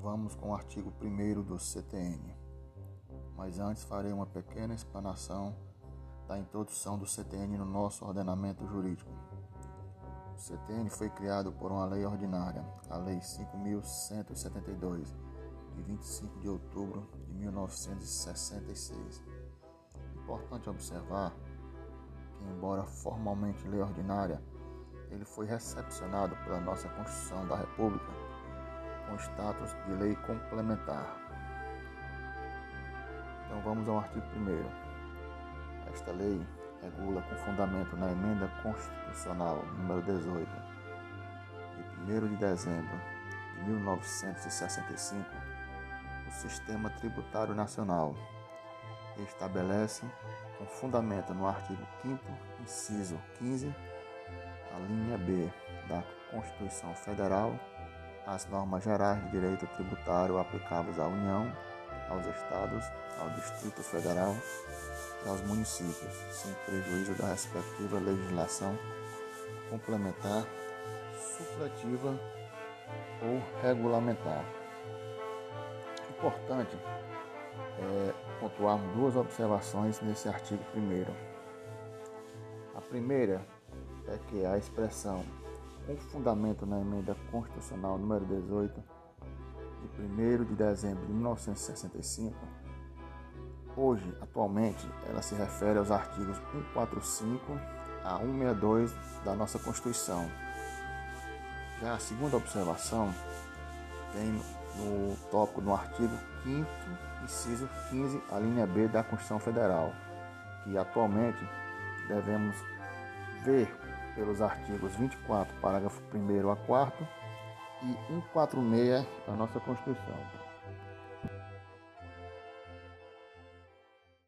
vamos com o artigo 1 do CTN. Mas antes farei uma pequena explanação da introdução do CTN no nosso ordenamento jurídico. O CTN foi criado por uma lei ordinária, a Lei 5172, de 25 de outubro de 1966. Importante observar que, embora formalmente lei ordinária, ele foi recepcionado pela nossa Constituição da República com status de lei complementar. Então vamos ao artigo 1. Esta lei regula com fundamento na emenda constitucional número 18, de 1 de dezembro de 1965, o sistema tributário nacional e estabelece com fundamento no artigo 5 inciso 15, a linha B da Constituição Federal as normas gerais de direito tributário aplicáveis à União, aos Estados, ao Distrito Federal e aos municípios, sem prejuízo da respectiva legislação complementar, supletiva ou regulamentar. Importante é pontuarmos duas observações nesse artigo primeiro. A primeira é que a expressão com fundamento na emenda constitucional número 18 de 1 de dezembro de 1965, hoje, atualmente, ela se refere aos artigos 145 a 162 da nossa Constituição. Já a segunda observação vem no tópico no artigo 5 inciso 15, a linha B da Constituição Federal, que atualmente devemos ver pelos artigos 24, parágrafo 1 a 4 e 146 da nossa Constituição.